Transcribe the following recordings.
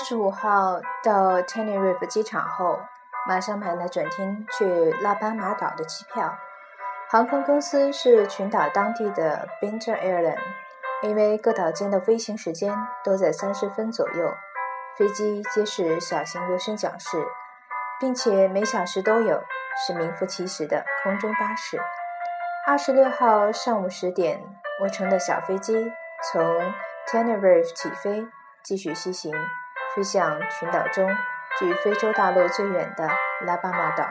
二十五号到 Tenerife 机场后，马上买了转天去拉巴马岛的机票。航空公司是群岛当地的 Binter Airline，因为各岛间的飞行时间都在三十分左右，飞机皆是小型螺旋桨式，并且每小时都有，是名副其实的空中巴士。二十六号上午十点，我乘的小飞机从 Tenerife 起飞，继续西行。飞向群岛中距非洲大陆最远的拉巴马岛，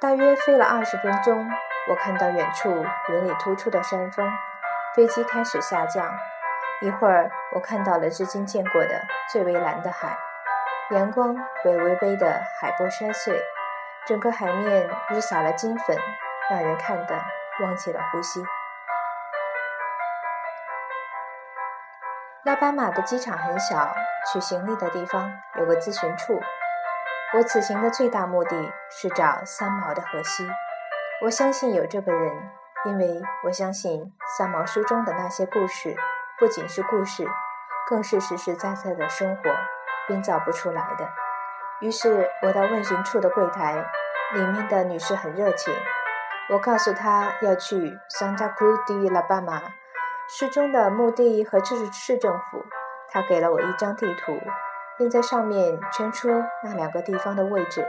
大约飞了二十分钟，我看到远处云里突出的山峰，飞机开始下降。一会儿，我看到了至今见过的最为蓝的海，阳光被微微的海波筛碎，整个海面如撒了金粉，让人看得忘记了呼吸。拉巴马的机场很小，取行李的地方有个咨询处。我此行的最大目的是找三毛的荷西。我相信有这个人，因为我相信三毛书中的那些故事不仅是故事，更是实实在在的生活，编造不出来的。于是我到问询处的柜台，里面的女士很热情。我告诉她要去 Santa Cruz de la Bama。市中的墓地和这是市政府，他给了我一张地图，并在上面圈出那两个地方的位置。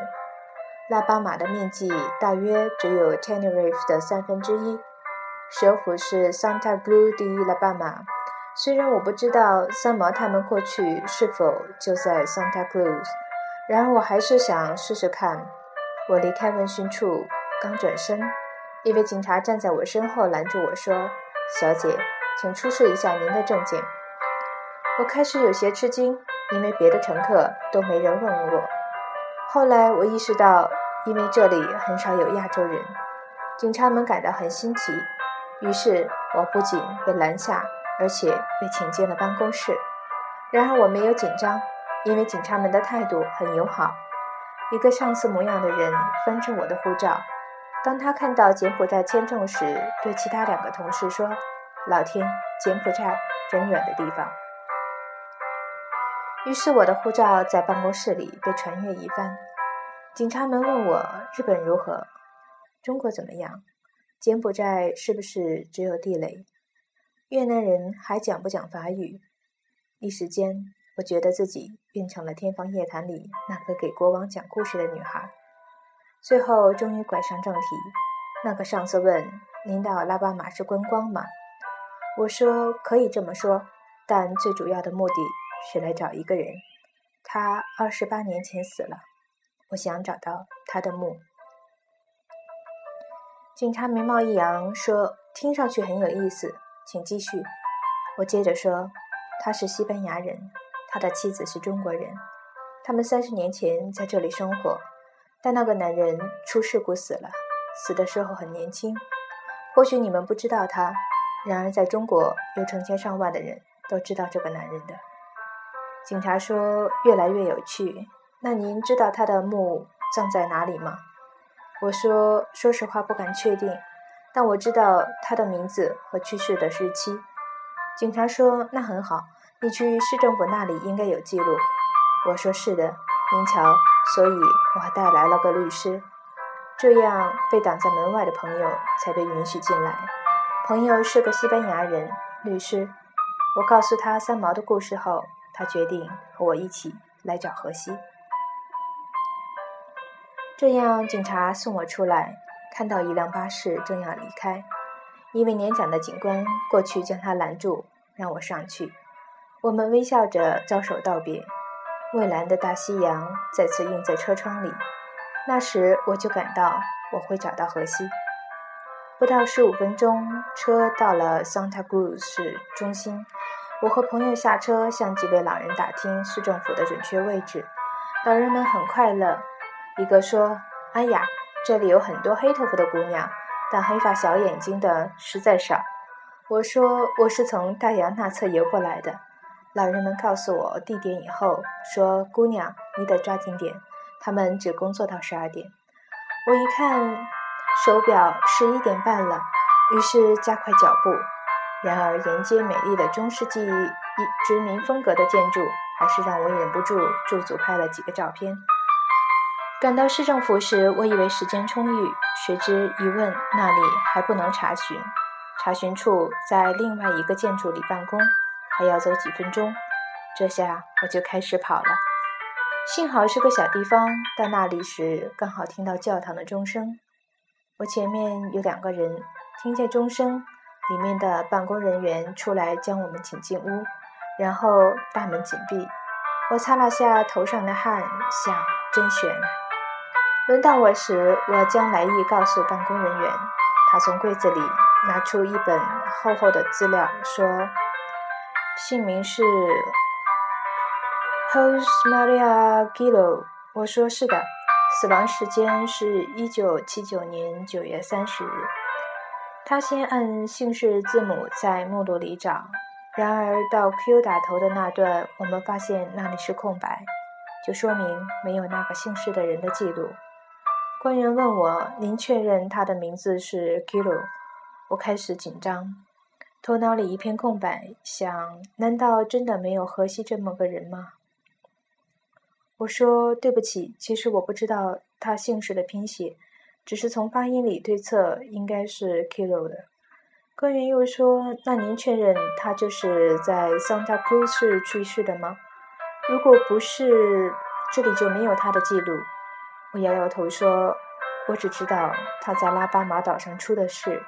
拉巴马的面积大约只有 Tenerife 的三分之一，首府是 Santa Cruz de la Bama。虽然我不知道三毛他们过去是否就在 Santa Cruz，然而我还是想试试看。我离开问询处，刚转身，一位警察站在我身后拦住我说：“小姐。”请出示一下您的证件。我开始有些吃惊，因为别的乘客都没人问我。后来我意识到，因为这里很少有亚洲人，警察们感到很新奇。于是我不仅被拦下，而且被请进了办公室。然而我没有紧张，因为警察们的态度很友好。一个上司模样的人翻着我的护照，当他看到柬埔寨签证时，对其他两个同事说。老天，柬埔寨真远的地方。于是我的护照在办公室里被传阅一番。警察们问我日本如何，中国怎么样，柬埔寨是不是只有地雷，越南人还讲不讲法语？一时间，我觉得自己变成了《天方夜谭》里那个给国王讲故事的女孩。最后，终于拐上正题。那个上司问：“您到拉巴马是观光吗？”我说可以这么说，但最主要的目的是来找一个人。他二十八年前死了，我想找到他的墓。警察眉毛一扬，说：“听上去很有意思，请继续。”我接着说：“他是西班牙人，他的妻子是中国人，他们三十年前在这里生活，但那个男人出事故死了，死的时候很年轻。或许你们不知道他。”然而，在中国有成千上万的人都知道这个男人的。警察说：“越来越有趣。”那您知道他的墓葬在哪里吗？我说：“说实话，不敢确定，但我知道他的名字和去世的日期。”警察说：“那很好，你去市政府那里应该有记录。”我说：“是的，您瞧，所以我还带来了个律师，这样被挡在门外的朋友才被允许进来。”朋友是个西班牙人，律师。我告诉他三毛的故事后，他决定和我一起来找荷西。这样，警察送我出来，看到一辆巴士正要离开，一位年长的警官过去将他拦住，让我上去。我们微笑着招手道别。蔚蓝的大西洋再次映在车窗里，那时我就感到我会找到荷西。不到十五分钟，车到了 Santa Cruz 市中心。我和朋友下车，向几位老人打听市政府的准确位置。老人们很快乐。一个说：“哎呀，这里有很多黑头发的姑娘，但黑发小眼睛的实在少。”我说：“我是从大洋那侧游过来的。”老人们告诉我地点以后，说：“姑娘，你得抓紧点，他们只工作到十二点。”我一看。手表十一点半了，于是加快脚步。然而，沿街美丽的中世纪殖民风格的建筑还是让我忍不住驻足拍了几个照片。赶到市政府时，我以为时间充裕，谁知一问，那里还不能查询，查询处在另外一个建筑里办公，还要走几分钟。这下我就开始跑了。幸好是个小地方，到那里时刚好听到教堂的钟声。我前面有两个人，听见钟声，里面的办公人员出来将我们请进屋，然后大门紧闭。我擦了下头上的汗，想：真悬。轮到我时，我将来意告诉办公人员。他从柜子里拿出一本厚厚的资料，说：“姓名是 Jose Maria Gillo。”我说：“是的。”死亡时间是一九七九年九月三十日。他先按姓氏字母在目录里找，然而到 Q 打头的那段，我们发现那里是空白，就说明没有那个姓氏的人的记录。官员问我：“您确认他的名字是 Kilo？” 我开始紧张，头脑里一片空白，想：难道真的没有河西这么个人吗？我说：“对不起，其实我不知道他姓氏的拼写，只是从发音里推测应该是 Kilo 的。”官员又说：“那您确认他就是在 Santa Cruz 市去世的吗？如果不是，这里就没有他的记录。”我摇摇头说：“我只知道他在拉巴马岛上出的事，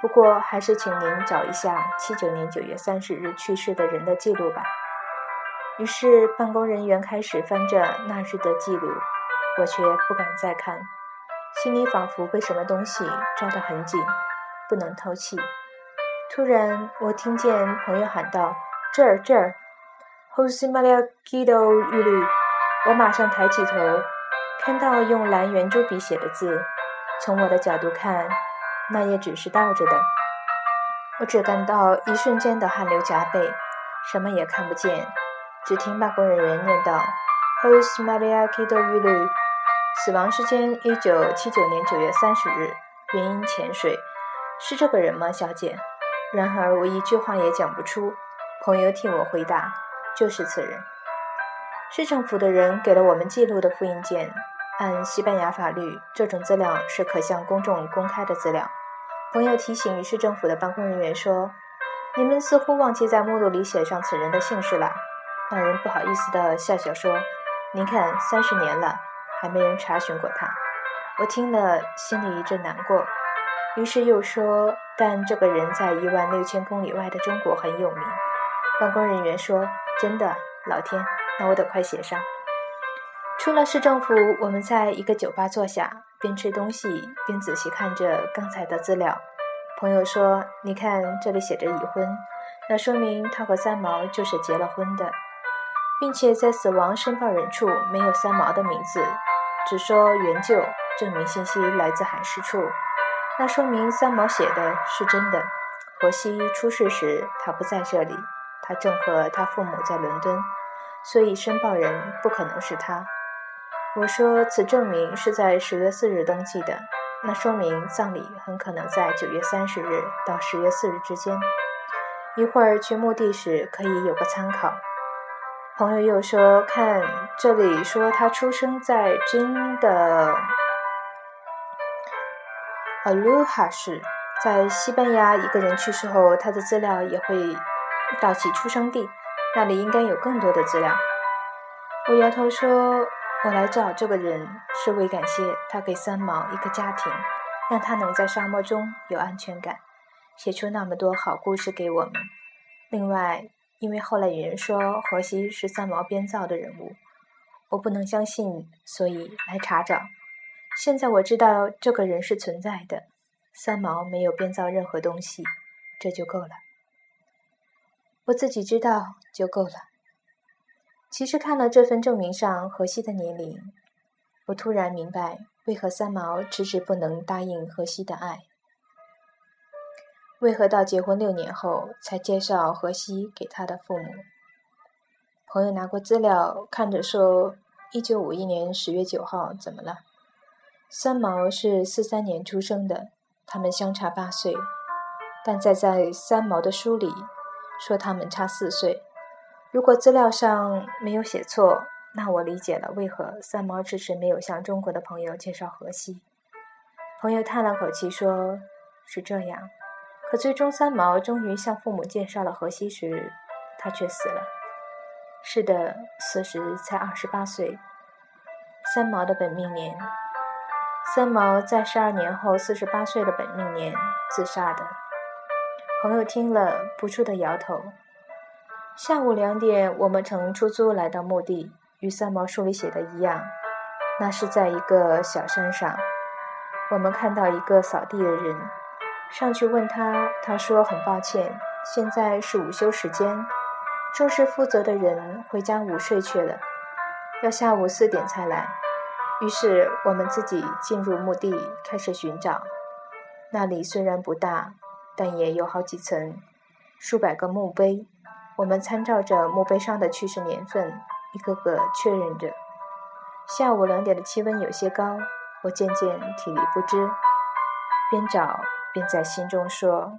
不过还是请您找一下七九年九月三十日去世的人的记录吧。”于是办公人员开始翻着那日的记录，我却不敢再看，心里仿佛被什么东西抓得很紧，不能透气。突然，我听见朋友喊道：“这儿，这儿，Jose Maria Guido 玉律。”我马上抬起头。看到用蓝圆珠笔写的字，从我的角度看，那也只是倒着的。我只感到一瞬间的汗流浃背，什么也看不见，只听办公人员念道：“Jose Maria Kido v i l u 死亡时间一九七九年九月三十日，原因潜水。是这个人吗，小姐？”然而我一句话也讲不出。朋友替我回答：“就是此人。”市政府的人给了我们记录的复印件。按西班牙法律，这种资料是可向公众公开的资料。朋友提醒市政府的办公人员说：“你们似乎忘记在目录里写上此人的姓氏了。”那人不好意思地笑笑说：“您看，三十年了，还没人查询过他。”我听了，心里一阵难过。于是又说：“但这个人在一万六千公里外的中国很有名。”办公人员说：“真的，老天，那我得快写上。”出了市政府，我们在一个酒吧坐下，边吃东西边仔细看着刚才的资料。朋友说：“你看，这里写着已婚，那说明他和三毛就是结了婚的，并且在死亡申报人处没有三毛的名字，只说援救，证明信息来自海事处。那说明三毛写的是真的。荷西出事时，他不在这里，他正和他父母在伦敦，所以申报人不可能是他。”我说：“此证明是在十月四日登记的，那说明葬礼很可能在九月三十日到十月四日之间。一会儿去墓地时可以有个参考。”朋友又说：“看这里说他出生在真的阿鲁哈市，在西班牙。一个人去世后，他的资料也会到其出生地，那里应该有更多的资料。”我摇头说。我来找这个人是为感谢他给三毛一个家庭，让他能在沙漠中有安全感，写出那么多好故事给我们。另外，因为后来有人说荷西是三毛编造的人物，我不能相信，所以来查找。现在我知道这个人是存在的，三毛没有编造任何东西，这就够了。我自己知道就够了。其实看了这份证明上荷西的年龄，我突然明白为何三毛迟迟不能答应荷西的爱，为何到结婚六年后才介绍荷西给他的父母。朋友拿过资料看着说：“一九五一年十月九号，怎么了？三毛是四三年出生的，他们相差八岁，但在在三毛的书里说他们差四岁。”如果资料上没有写错，那我理解了为何三毛迟迟没有向中国的朋友介绍荷西。朋友叹了口气说：“是这样。”可最终，三毛终于向父母介绍了荷西时，他却死了。是的，此时才二十八岁。三毛的本命年，三毛在十二年后四十八岁的本命年自杀的。朋友听了，不住地摇头。下午两点，我们乘出租来到墓地，与三毛书里写的一样，那是在一个小山上。我们看到一个扫地的人。上去问他，他说很抱歉，现在是午休时间，正式负责的人回家午睡去了，要下午四点才来。于是我们自己进入墓地，开始寻找。那里虽然不大，但也有好几层，数百个墓碑。我们参照着墓碑上的去世年份，一个个确认着。下午两点的气温有些高，我渐渐体力不支，边找。便在心中说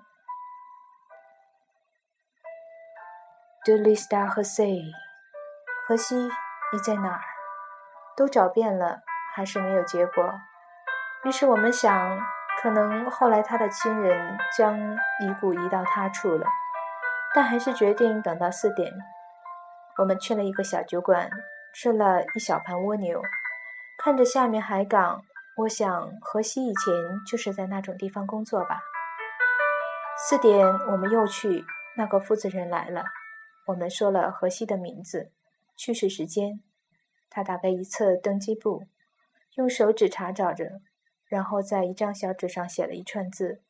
：“Do lista 和 say，荷西，你在哪儿？都找遍了，还是没有结果。于是我们想，可能后来他的亲人将遗骨移到他处了，但还是决定等到四点。我们去了一个小酒馆，吃了一小盘蜗牛，看着下面海港。”我想，荷西以前就是在那种地方工作吧。四点，我们又去，那个负责人来了。我们说了荷西的名字、去世时间。他打开一册登记簿，用手指查找着，然后在一张小纸上写了一串字，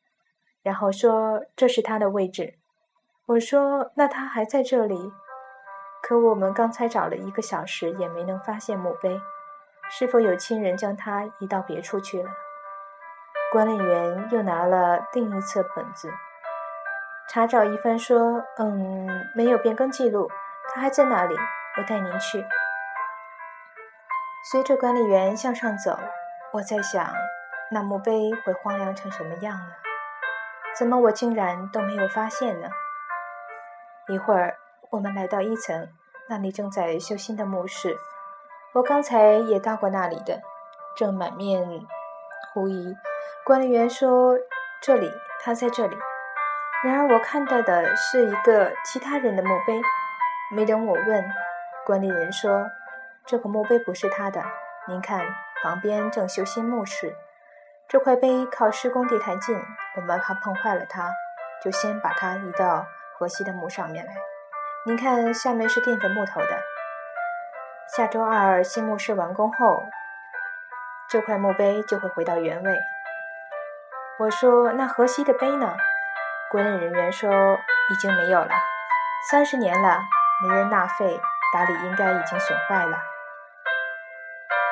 然后说：“这是他的位置。”我说：“那他还在这里？”可我们刚才找了一个小时，也没能发现墓碑。是否有亲人将他移到别处去了？管理员又拿了另一册本子，查找一番，说：“嗯，没有变更记录，他还在那里。我带您去。”随着管理员向上走，我在想，那墓碑会荒凉成什么样呢？怎么我竟然都没有发现呢？一会儿，我们来到一层，那里正在修新的墓室。我刚才也到过那里的，正满面狐疑。管理员说：“这里，他在这里。”然而我看到的是一个其他人的墓碑。没等我问，管理人说：“这个墓碑不是他的。您看，旁边正修新墓室，这块碑靠施工地太近，我们怕碰坏了它，就先把它移到河西的墓上面来。您看，下面是垫着木头的。”下周二新墓室完工后，这块墓碑就会回到原位。我说：“那河西的碑呢？”管理人员说：“已经没有了，三十年了，没人纳费打理，应该已经损坏了。”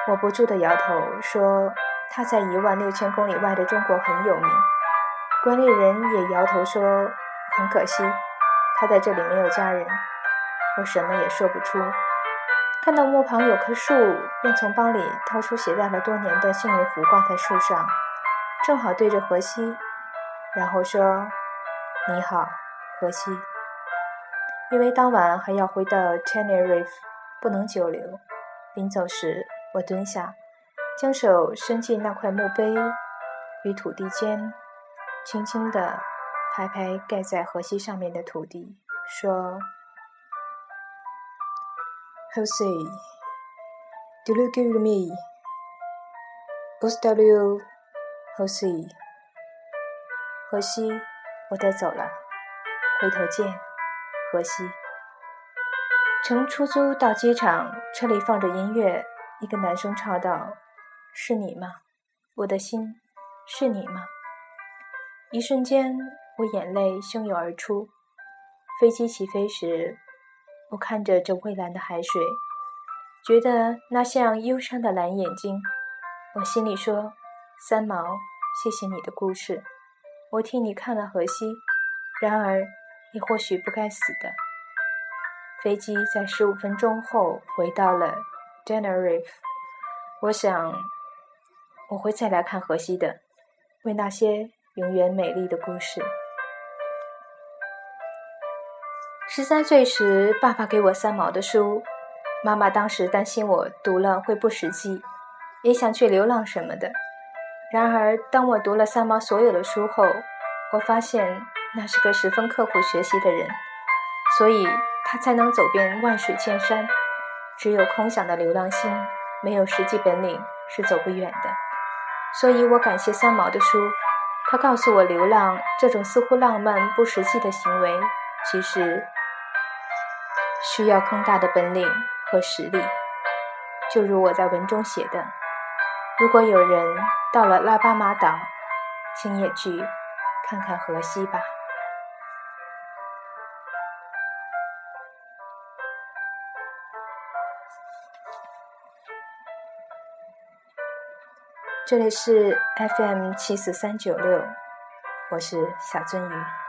我不住地摇头说：“他在一万六千公里外的中国很有名。”管理人也摇头说：“很可惜，他在这里没有家人。”我什么也说不出。看到墓旁有棵树，便从包里掏出携带了多年的幸运符挂在树上，正好对着荷西，然后说：“你好，荷西。”因为当晚还要回到 Tenerife，不能久留。临走时，我蹲下，将手伸进那块墓碑与土地间，轻轻地拍拍盖在荷西上面的土地，说。Jose, do you give me? Ostalo, Jose. 荷西，我得走了，回头见，荷西。乘出租到机场，车里放着音乐，一个男生唱道：“是你吗？我的心，是你吗？”一瞬间，我眼泪汹涌而出。飞机起飞时。我看着这蔚蓝的海水，觉得那像忧伤的蓝眼睛。我心里说：“三毛，谢谢你的故事，我替你看了荷西。然而，你或许不该死的。”飞机在十五分钟后回到了 Tenerife。我想，我会再来看荷西的，为那些永远美丽的故事。十三岁时，爸爸给我三毛的书，妈妈当时担心我读了会不实际，也想去流浪什么的。然而，当我读了三毛所有的书后，我发现那是个十分刻苦学习的人，所以他才能走遍万水千山。只有空想的流浪心，没有实际本领是走不远的。所以我感谢三毛的书，他告诉我，流浪这种似乎浪漫不实际的行为，其实。需要更大的本领和实力，就如我在文中写的：“如果有人到了拉巴马岛，请也去看看河西吧。”这里是 FM 七四三九六，我是小鳟鱼。